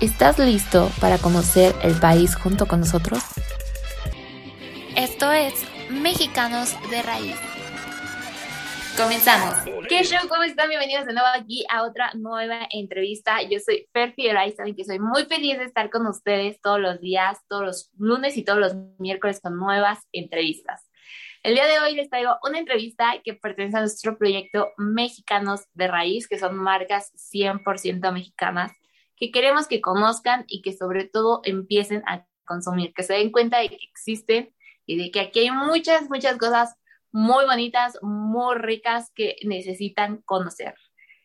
¿Estás listo para conocer el país junto con nosotros? Esto es Mexicanos de Raíz. Comenzamos. ¿Qué show? ¿Cómo están? Bienvenidos de nuevo aquí a otra nueva entrevista. Yo soy Fer Figueroa y saben que soy muy feliz de estar con ustedes todos los días, todos los lunes y todos los miércoles con nuevas entrevistas. El día de hoy les traigo una entrevista que pertenece a nuestro proyecto Mexicanos de Raíz, que son marcas 100% mexicanas que queremos que conozcan y que sobre todo empiecen a consumir, que se den cuenta de que existen y de que aquí hay muchas, muchas cosas muy bonitas, muy ricas que necesitan conocer.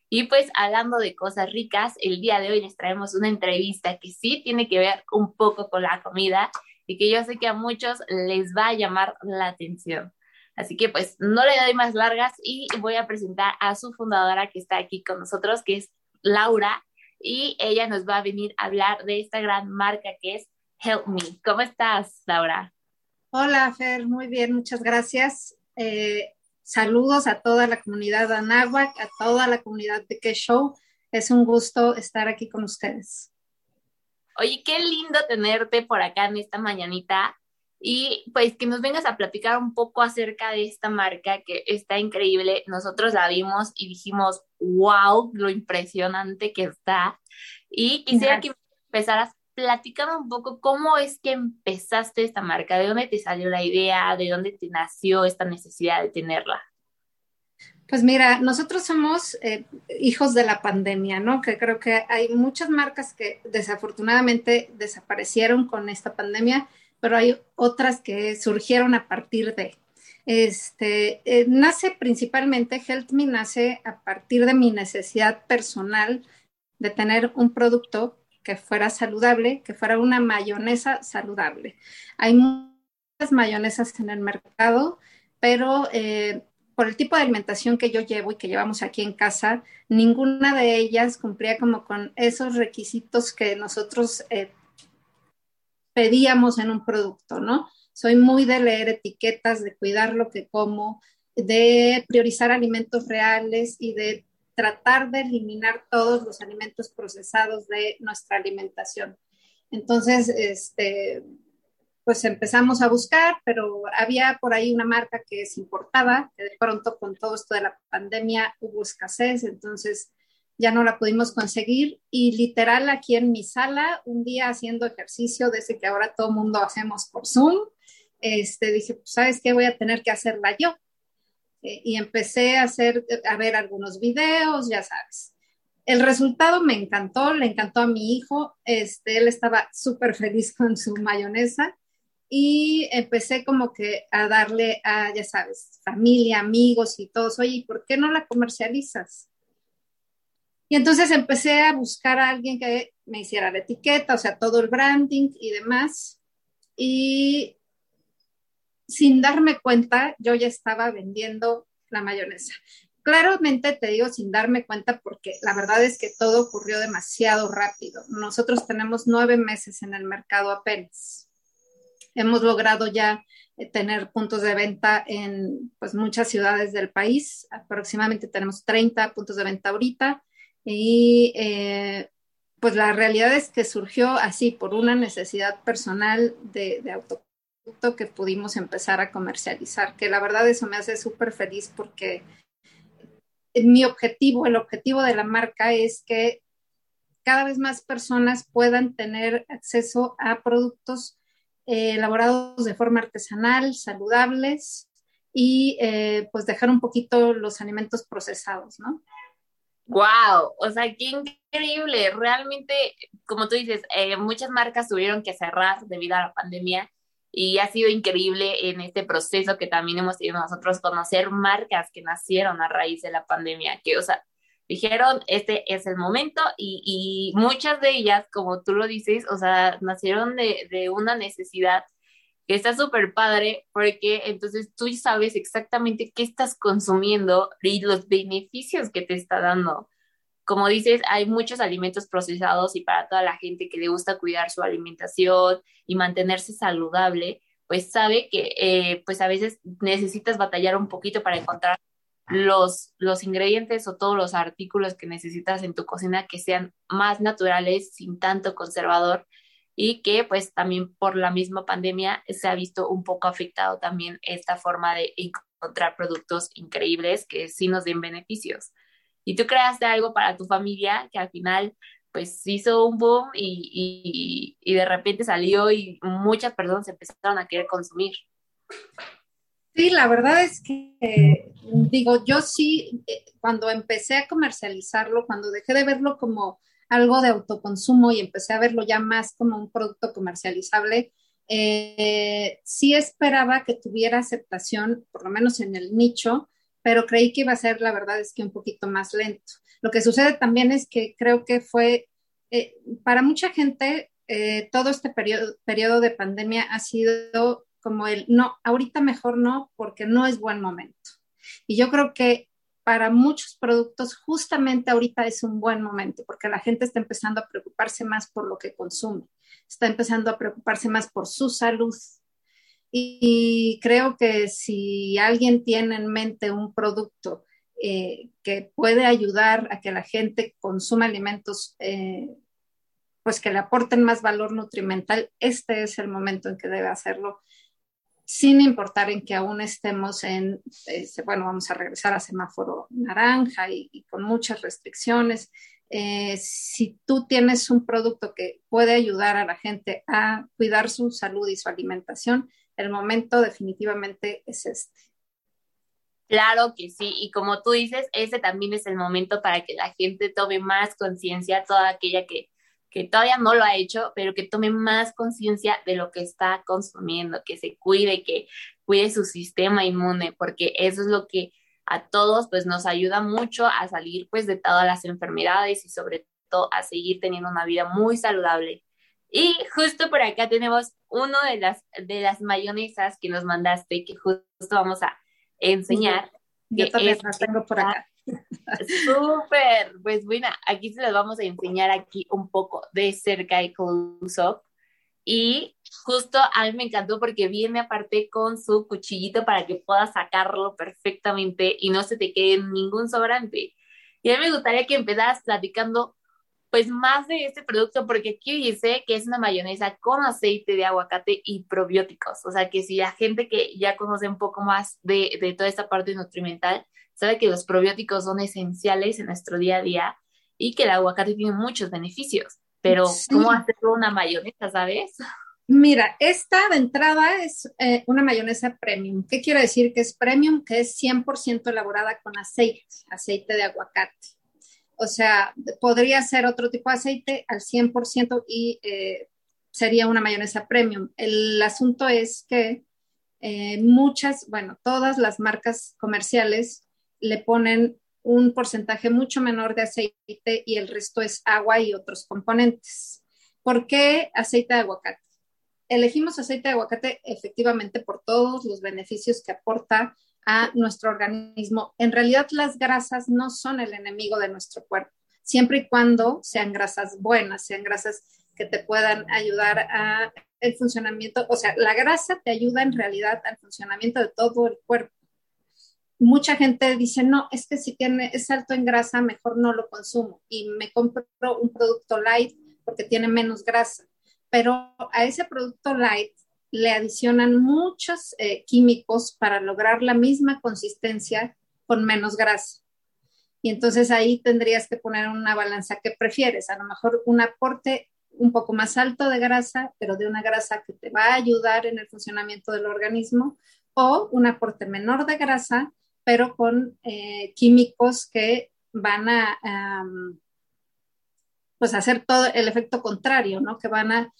Y pues hablando de cosas ricas, el día de hoy les traemos una entrevista que sí tiene que ver un poco con la comida y que yo sé que a muchos les va a llamar la atención. Así que pues no le doy más largas y voy a presentar a su fundadora que está aquí con nosotros, que es Laura y ella nos va a venir a hablar de esta gran marca que es Help Me. ¿Cómo estás, Laura? Hola, Fer, muy bien, muchas gracias. Eh, saludos a toda la comunidad de Anáhuac, a toda la comunidad de Que Show. Es un gusto estar aquí con ustedes. Oye, qué lindo tenerte por acá en esta mañanita y pues que nos vengas a platicar un poco acerca de esta marca que está increíble. Nosotros la vimos y dijimos, wow, lo impresionante que está. Y quisiera que empezaras platicando un poco cómo es que empezaste esta marca, de dónde te salió la idea, de dónde te nació esta necesidad de tenerla. Pues mira, nosotros somos eh, hijos de la pandemia, ¿no? Que creo que hay muchas marcas que desafortunadamente desaparecieron con esta pandemia pero hay otras que surgieron a partir de. Este, eh, nace principalmente, Health Me nace a partir de mi necesidad personal de tener un producto que fuera saludable, que fuera una mayonesa saludable. Hay muchas mayonesas en el mercado, pero eh, por el tipo de alimentación que yo llevo y que llevamos aquí en casa, ninguna de ellas cumplía como con esos requisitos que nosotros eh, pedíamos en un producto, ¿no? Soy muy de leer etiquetas, de cuidar lo que como, de priorizar alimentos reales y de tratar de eliminar todos los alimentos procesados de nuestra alimentación. Entonces, este, pues empezamos a buscar, pero había por ahí una marca que se importaba, que de pronto con todo esto de la pandemia hubo escasez, entonces ya no la pudimos conseguir y literal aquí en mi sala, un día haciendo ejercicio, desde que ahora todo mundo hacemos por Zoom, este, dije, pues sabes qué, voy a tener que hacerla yo. Eh, y empecé a hacer, a ver algunos videos, ya sabes. El resultado me encantó, le encantó a mi hijo, este, él estaba súper feliz con su mayonesa y empecé como que a darle a, ya sabes, familia, amigos y todos, oye, ¿por qué no la comercializas? Y entonces empecé a buscar a alguien que me hiciera la etiqueta, o sea, todo el branding y demás. Y sin darme cuenta, yo ya estaba vendiendo la mayonesa. Claramente te digo sin darme cuenta porque la verdad es que todo ocurrió demasiado rápido. Nosotros tenemos nueve meses en el mercado apenas. Hemos logrado ya eh, tener puntos de venta en pues, muchas ciudades del país. Aproximadamente tenemos 30 puntos de venta ahorita y eh, pues la realidad es que surgió así por una necesidad personal de, de autoproducto que pudimos empezar a comercializar, que la verdad eso me hace súper feliz porque mi objetivo, el objetivo de la marca es que cada vez más personas puedan tener acceso a productos eh, elaborados de forma artesanal, saludables y eh, pues dejar un poquito los alimentos procesados, ¿no? Wow, o sea, qué increíble. Realmente, como tú dices, eh, muchas marcas tuvieron que cerrar debido a la pandemia y ha sido increíble en este proceso que también hemos tenido nosotros conocer marcas que nacieron a raíz de la pandemia, que, o sea, dijeron, este es el momento y, y, muchas de ellas, como tú lo dices, o sea, nacieron de, de una necesidad que está súper padre porque entonces tú sabes exactamente qué estás consumiendo y los beneficios que te está dando. Como dices, hay muchos alimentos procesados y para toda la gente que le gusta cuidar su alimentación y mantenerse saludable, pues sabe que eh, pues a veces necesitas batallar un poquito para encontrar los, los ingredientes o todos los artículos que necesitas en tu cocina que sean más naturales, sin tanto conservador y que pues también por la misma pandemia se ha visto un poco afectado también esta forma de encontrar productos increíbles que sí nos den beneficios. Y tú creaste algo para tu familia que al final pues hizo un boom y, y, y de repente salió y muchas personas empezaron a querer consumir. Sí, la verdad es que, digo, yo sí, eh, cuando empecé a comercializarlo, cuando dejé de verlo como algo de autoconsumo y empecé a verlo ya más como un producto comercializable, eh, sí esperaba que tuviera aceptación, por lo menos en el nicho, pero creí que iba a ser, la verdad es que un poquito más lento. Lo que sucede también es que creo que fue, eh, para mucha gente, todo este periodo, periodo de pandemia ha sido como el, no, ahorita mejor no, porque no es buen momento. Y yo creo que para muchos productos justamente ahorita es un buen momento, porque la gente está empezando a preocuparse más por lo que consume, está empezando a preocuparse más por su salud. Y, creo que si alguien tiene en mente un producto eh, que puede ayudar a que la gente consuma alimentos eh, pues que le aporten más valor nutrimental, este es el momento en que debe hacerlo sin importar en que aún estemos en, este, bueno, vamos a regresar a semáforo naranja y, con muchas restricciones. Eh, si tú tienes un producto que puede ayudar a la gente a cuidar su salud y su alimentación, el momento definitivamente es este. Claro que sí, y como tú dices, ese también es el momento para que la gente tome más conciencia, toda aquella que que todavía no lo ha hecho, pero que tome más conciencia de lo que está consumiendo, que se cuide, que cuide su sistema inmune, porque eso es lo que a todos pues nos ayuda mucho a salir pues de todas las enfermedades y sobre todo a seguir teniendo una vida muy saludable. Y justo por acá tenemos uno de las, de las mayonesas que nos mandaste, que justo vamos a enseñar. Yo también las tengo por acá. Súper, pues bueno, aquí se los vamos a enseñar aquí un poco de cerca de close-up. Y justo a mí me encantó porque viene aparte con su cuchillito para que puedas sacarlo perfectamente y no se te quede ningún sobrante. Y a mí me gustaría que empezaras platicando pues más de este producto porque aquí dice que es una mayonesa con aceite de aguacate y probióticos. O sea que si la gente que ya conoce un poco más de, de toda esta parte nutrimental, sabe que los probióticos son esenciales en nuestro día a día y que el aguacate tiene muchos beneficios, pero ¿cómo hacerlo una mayonesa, sabes? Mira, esta de entrada es eh, una mayonesa premium. ¿Qué quiere decir que es premium? Que es 100% elaborada con aceite, aceite de aguacate. O sea, podría ser otro tipo de aceite al 100% y eh, sería una mayonesa premium. El asunto es que eh, muchas, bueno, todas las marcas comerciales le ponen un porcentaje mucho menor de aceite y el resto es agua y otros componentes. ¿Por qué aceite de aguacate? Elegimos aceite de aguacate efectivamente por todos los beneficios que aporta a nuestro organismo. En realidad las grasas no son el enemigo de nuestro cuerpo, siempre y cuando sean grasas buenas, sean grasas que te puedan ayudar a el funcionamiento, o sea, la grasa te ayuda en realidad al funcionamiento de todo el cuerpo mucha gente dice, no, es que si tiene, es alto en grasa, mejor no lo consumo y me compro un producto light porque tiene menos grasa. Pero a ese producto light le adicionan muchos eh, químicos para lograr la misma consistencia con menos grasa. Y entonces ahí tendrías que poner una balanza que prefieres, a lo mejor un aporte un poco más alto de grasa, pero de una grasa que te va a ayudar en el funcionamiento del organismo, o un aporte menor de grasa, pero con eh, químicos que van a pues hacer todo el efecto contrario, ¿no? Que van a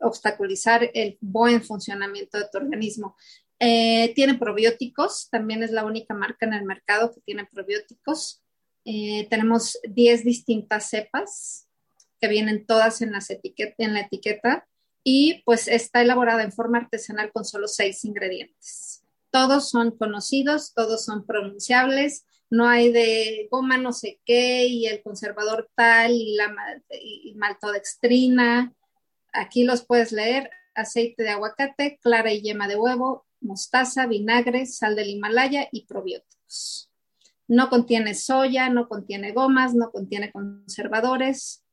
obstaculizar el buen funcionamiento de tu organismo. Eh, tiene probióticos, también es la única marca en el mercado que tiene probióticos. Eh, tenemos 10 distintas cepas que vienen todas en, las en la etiqueta y pues está elaborada en forma artesanal con solo seis ingredientes. Todos son conocidos, todos son pronunciables, no hay de goma no sé qué y el conservador tal y la maltodextrina. Aquí los puedes leer, aceite de aguacate, clara y yema de huevo, mostaza, vinagre, sal del Himalaya y probióticos. No contiene soya, no contiene gomas, no contiene conservadores.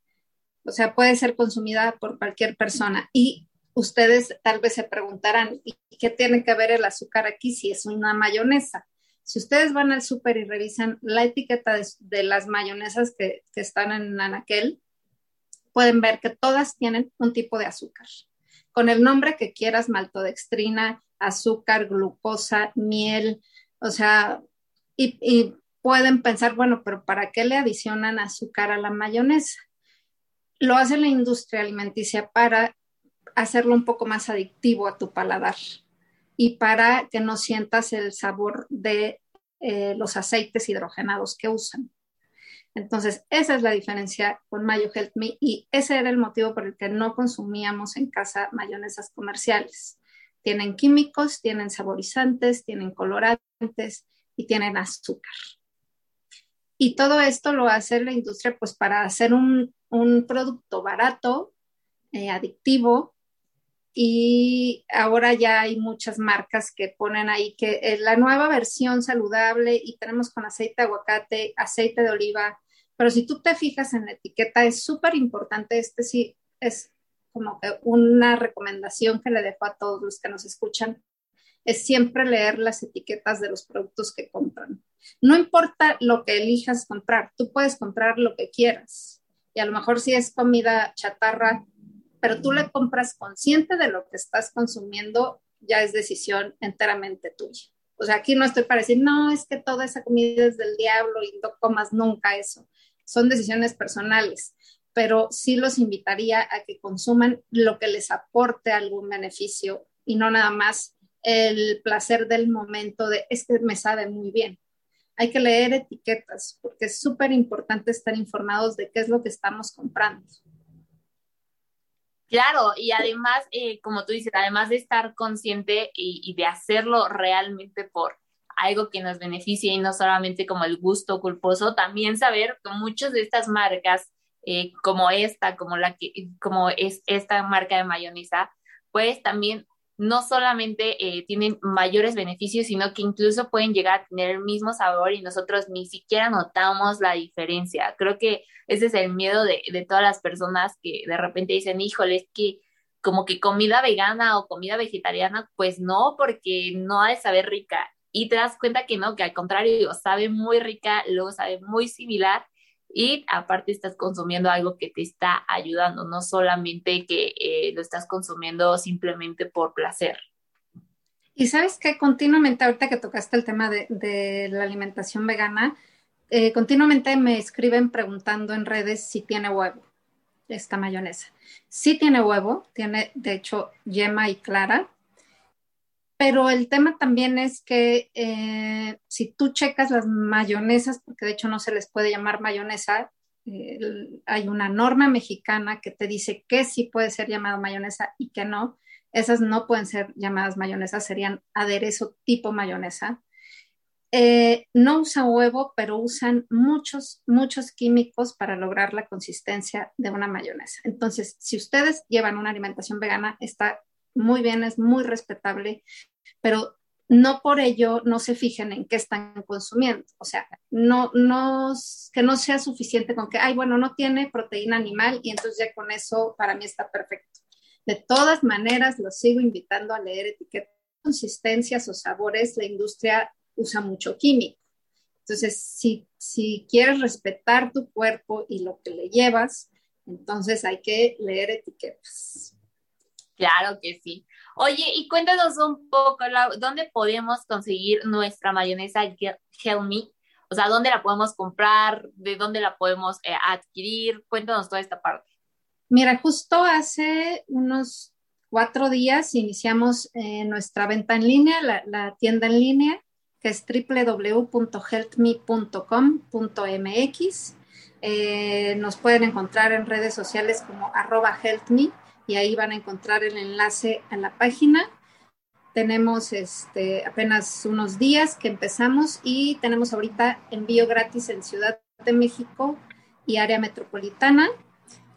O sea, puede ser consumida por cualquier persona. Y ustedes tal vez se preguntarán, ¿y qué tiene que ver el azúcar aquí si es una mayonesa? Si ustedes van al súper y revisan la etiqueta de, las mayonesas que, están en Anaquel, pueden ver que todas tienen un tipo de azúcar. Con el nombre que quieras, maltodextrina, azúcar, glucosa, miel, o sea, y, pueden pensar, bueno, pero ¿para qué le adicionan azúcar a la mayonesa? Lo hace la industria alimenticia para hacerlo un poco más adictivo a tu paladar y para que no sientas el sabor de eh, los aceites hidrogenados que usan. Entonces, esa es la diferencia con Mayo Help Me y ese era el motivo por el que no consumíamos en casa mayonesas comerciales. Tienen químicos, tienen saborizantes, tienen colorantes y tienen azúcar. Y todo esto lo hace la industria pues para hacer un, producto barato, eh, adictivo, y ahora ya hay muchas marcas que ponen ahí que es la nueva versión saludable y tenemos con aceite de aguacate, aceite de oliva, pero si tú te fijas en la etiqueta es súper importante, este sí es como que una recomendación que le dejo a todos los que nos escuchan, es siempre leer las etiquetas de los productos que compran. No importa lo que elijas comprar, tú puedes comprar lo que quieras. Y a lo mejor si es comida chatarra, pero tú le compras consciente de lo que estás consumiendo, ya es decisión enteramente tuya. O sea, aquí no estoy para decir, no, es que toda esa comida es del diablo y no comas nunca eso. Son decisiones personales pero sí los invitaría a que consuman lo que les aporte algún beneficio y no nada más el placer del momento de es que me sabe muy bien. Hay que leer etiquetas porque es súper importante estar informados de qué es lo que estamos comprando. Claro, y además, eh, como tú dices, además de estar consciente y, de hacerlo realmente por algo que nos beneficie y no solamente como el gusto culposo, también saber que muchas de estas marcas eh, como esta, como la que, como es esta marca de mayonesa, pues también no solamente eh, tienen mayores beneficios, sino que incluso pueden llegar a tener el mismo sabor y nosotros ni siquiera notamos la diferencia. Creo que ese es el miedo de, de todas las personas que de repente dicen, híjole, es que como que comida vegana o comida vegetariana, pues no, porque no ha de saber rica. Y te das cuenta que no, que al contrario, sabe muy rica, luego sabe muy similar y aparte estás consumiendo algo que te está ayudando, no solamente que eh, lo estás consumiendo simplemente por placer. Y sabes que continuamente, ahorita que tocaste el tema de, la alimentación vegana, eh, continuamente me escriben preguntando en redes si tiene huevo esta mayonesa. Sí tiene huevo, tiene de hecho yema y clara, pero el tema también es que eh, si tú checas las mayonesas, porque de hecho no se les puede llamar mayonesa, hay una norma mexicana que te dice que sí puede ser llamado mayonesa y que no. Esas no pueden ser llamadas mayonesas, serían aderezo tipo mayonesa. Eh, no usan huevo, pero usan muchos, muchos químicos para lograr la consistencia de una mayonesa. Entonces, si ustedes llevan una alimentación vegana, está muy bien, es muy respetable pero no por ello no se fijen en qué están consumiendo. O sea, no, no, que no sea suficiente con que, ay, bueno, no tiene proteína animal y entonces ya con eso para mí está perfecto. De todas maneras, los sigo invitando a leer etiquetas, consistencias o sabores. La industria usa mucho químico. Entonces, si, si quieres respetar tu cuerpo y lo que le llevas, entonces hay que leer etiquetas. Claro que sí. Oye, y cuéntanos un poco, ¿dónde podemos conseguir nuestra mayonesa Help Me? O sea, ¿dónde la podemos comprar? ¿De dónde la podemos eh, adquirir? Cuéntanos toda esta parte. Mira, justo hace unos cuatro días iniciamos eh, nuestra venta en línea, la, tienda en línea, que es www.healthme.com.mx. Eh, nos pueden encontrar en redes sociales como arroba healthme y ahí van a encontrar el enlace a la página. Tenemos este, apenas unos días que empezamos y tenemos ahorita envío gratis en Ciudad de México y área metropolitana.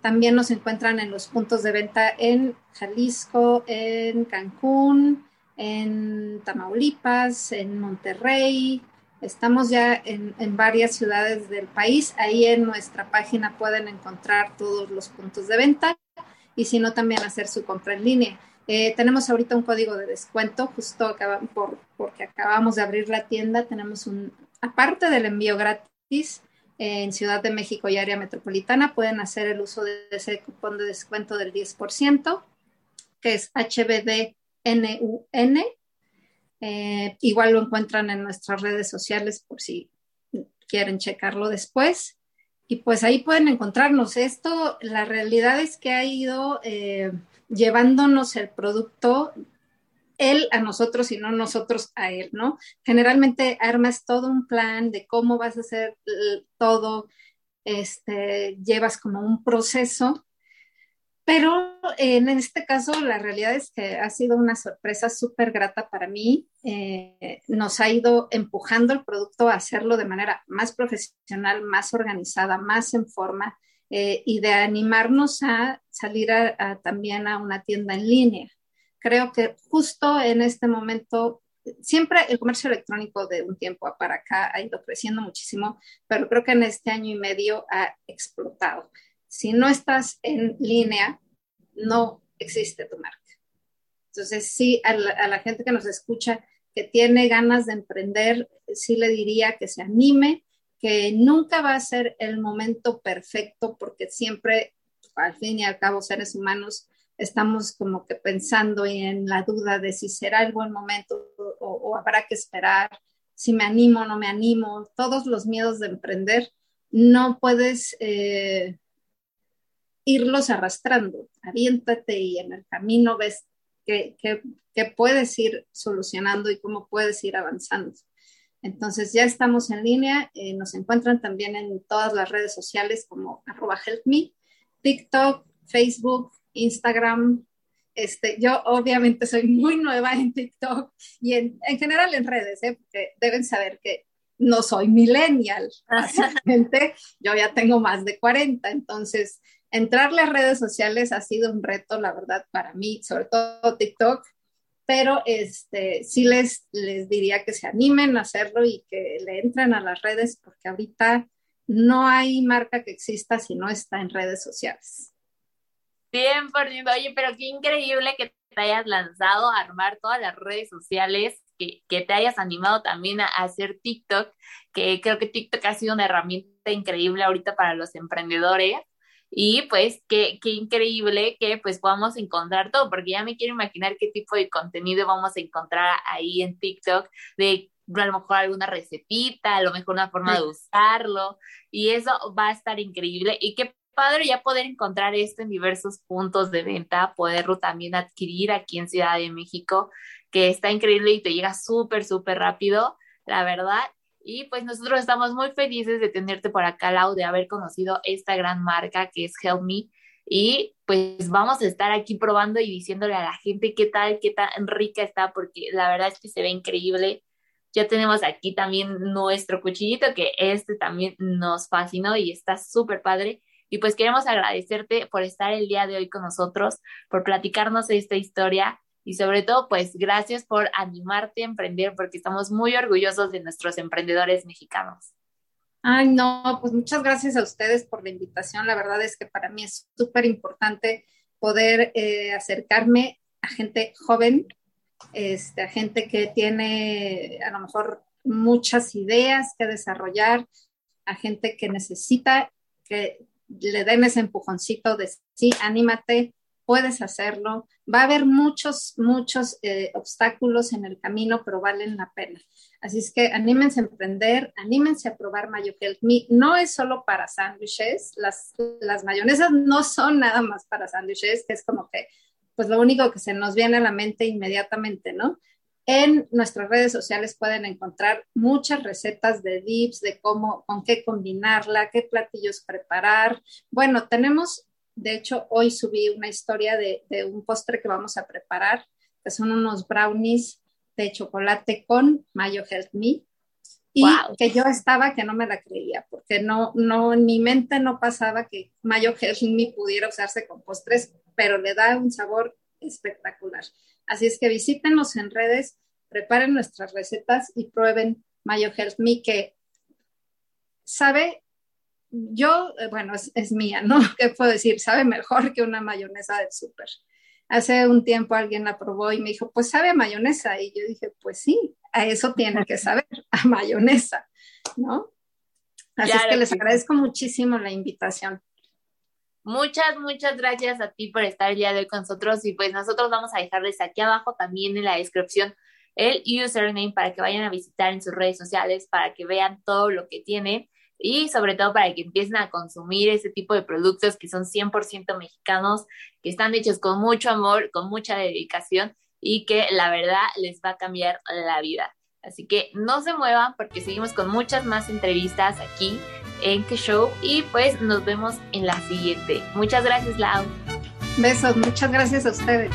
También nos encuentran en los puntos de venta en Jalisco, en Cancún, en Tamaulipas, en Monterrey, Estamos ya en, varias ciudades del país. Ahí en nuestra página pueden encontrar todos los puntos de venta y si no, también hacer su compra en línea. Eh, tenemos ahorita un código de descuento, justo por, porque acabamos de abrir la tienda. Tenemos un, aparte del envío gratis en Ciudad de México y área metropolitana, pueden hacer el uso de ese cupón de descuento del 10%, que es HBDNUN eh, igual lo encuentran en nuestras redes sociales por si quieren checarlo después. Y pues ahí pueden encontrarnos. Esto, la realidad es que ha ido eh, llevándonos el producto él a nosotros y no nosotros a él, ¿no? Generalmente armas todo un plan de cómo vas a hacer todo, este, llevas como un proceso pero en este caso, la realidad es que ha sido una sorpresa súper grata para mí. Eh, nos ha ido empujando el producto a hacerlo de manera más profesional, más organizada, más en forma eh, y de animarnos a salir también a una tienda en línea. Creo que justo en este momento siempre el comercio electrónico de un tiempo para acá ha ido creciendo muchísimo, pero creo que en este año y medio ha explotado si no estás en línea, no existe tu marca. Entonces, sí, a la, gente que nos escucha, que tiene ganas de emprender, sí le diría que se anime, que nunca va a ser el momento perfecto, porque siempre, al fin y al cabo, seres humanos, estamos como que pensando en la duda de si será el buen momento o, habrá que esperar, si me animo o no me animo, todos los miedos de emprender, no puedes eh, irlos arrastrando. Aviéntate y en el camino ves que, puedes ir solucionando y cómo puedes ir avanzando. Entonces ya estamos en línea, eh, nos encuentran también en todas las redes sociales como arroba helpme, TikTok, Facebook, Instagram. Este, yo obviamente soy muy nueva en TikTok y en, general en redes, ¿eh? porque deben saber que no soy millennial, básicamente yo ya tengo más de 40, entonces entrar las redes sociales ha sido un reto, la verdad, para mí, sobre todo TikTok, pero este, sí les, les diría que se animen a hacerlo y que le entren a las redes porque ahorita no hay marca que exista si no está en redes sociales. Bien, por oye, pero qué increíble que te hayas lanzado a armar todas las redes sociales, que, que te hayas animado también a hacer TikTok, que creo que TikTok ha sido una herramienta increíble ahorita para los emprendedores y pues qué, qué increíble que pues podamos encontrar todo, porque ya me quiero imaginar qué tipo de contenido vamos a encontrar ahí en TikTok, de a lo mejor alguna recetita, a lo mejor una forma de usarlo, y eso va a estar increíble. Y qué padre ya poder encontrar esto en diversos puntos de venta, poderlo también adquirir aquí en Ciudad de México, que está increíble y te llega súper, súper rápido, la verdad. Y pues nosotros estamos muy felices de tenerte por acá, Lau, de haber conocido esta gran marca que es Help Me. Y pues vamos a estar aquí probando y diciéndole a la gente qué tal, qué tan rica está, porque la verdad es que se ve increíble. Ya tenemos aquí también nuestro cuchillito, que este también nos fascinó y está súper padre. Y pues queremos agradecerte por estar el día de hoy con nosotros, por platicarnos esta historia y sobre todo, pues gracias por animarte a emprender porque estamos muy orgullosos de nuestros emprendedores mexicanos. Ay, no, pues muchas gracias a ustedes por la invitación. La verdad es que para mí es súper importante poder eh, acercarme a gente joven, este, a gente que tiene a lo mejor muchas ideas que desarrollar, a gente que necesita que le den ese empujoncito de sí, anímate, puedes hacerlo. Va a haber muchos, muchos eh, obstáculos en el camino, pero valen la pena. Así es que anímense a emprender, anímense a probar Mayo Me. No es solo para sándwiches, las, las mayonesas no son nada más para sándwiches, que es como que, pues lo único que se nos viene a la mente inmediatamente, ¿no? En nuestras redes sociales pueden encontrar muchas recetas de dips, de cómo, con qué combinarla, qué platillos preparar. Bueno, tenemos, de hecho, hoy subí una historia de, un postre que vamos a preparar, que son unos brownies de chocolate con Mayo Health Me. Y que yo estaba que no me la creía, porque no, no, en mi mente no pasaba que Mayo Health Me pudiera usarse con postres, pero le da un sabor espectacular. Así es que visítenos en redes, preparen nuestras recetas y prueben Mayo Health Me, que sabe, yo, eh, bueno, es, mía, ¿no? ¿Qué puedo decir? Sabe mejor que una mayonesa del súper. Hace un tiempo alguien la probó y me dijo, pues sabe a mayonesa. Y yo dije, pues sí, a eso tiene que saber, a mayonesa, ¿no? Así es que les agradezco muchísimo la invitación. Muchas, muchas gracias a ti por estar el día de hoy con nosotros y pues nosotros vamos a dejarles aquí abajo también en la descripción el username para que vayan a visitar en sus redes sociales, para que vean todo lo que tiene y sobre todo para que empiecen a consumir ese tipo de productos que son 100% mexicanos, que están hechos con mucho amor, con mucha dedicación y que la verdad les va a cambiar la vida. Así que no se muevan porque seguimos con muchas más entrevistas aquí en Que Show y pues nos vemos en la siguiente. Muchas gracias, Lau. Besos, muchas gracias a ustedes.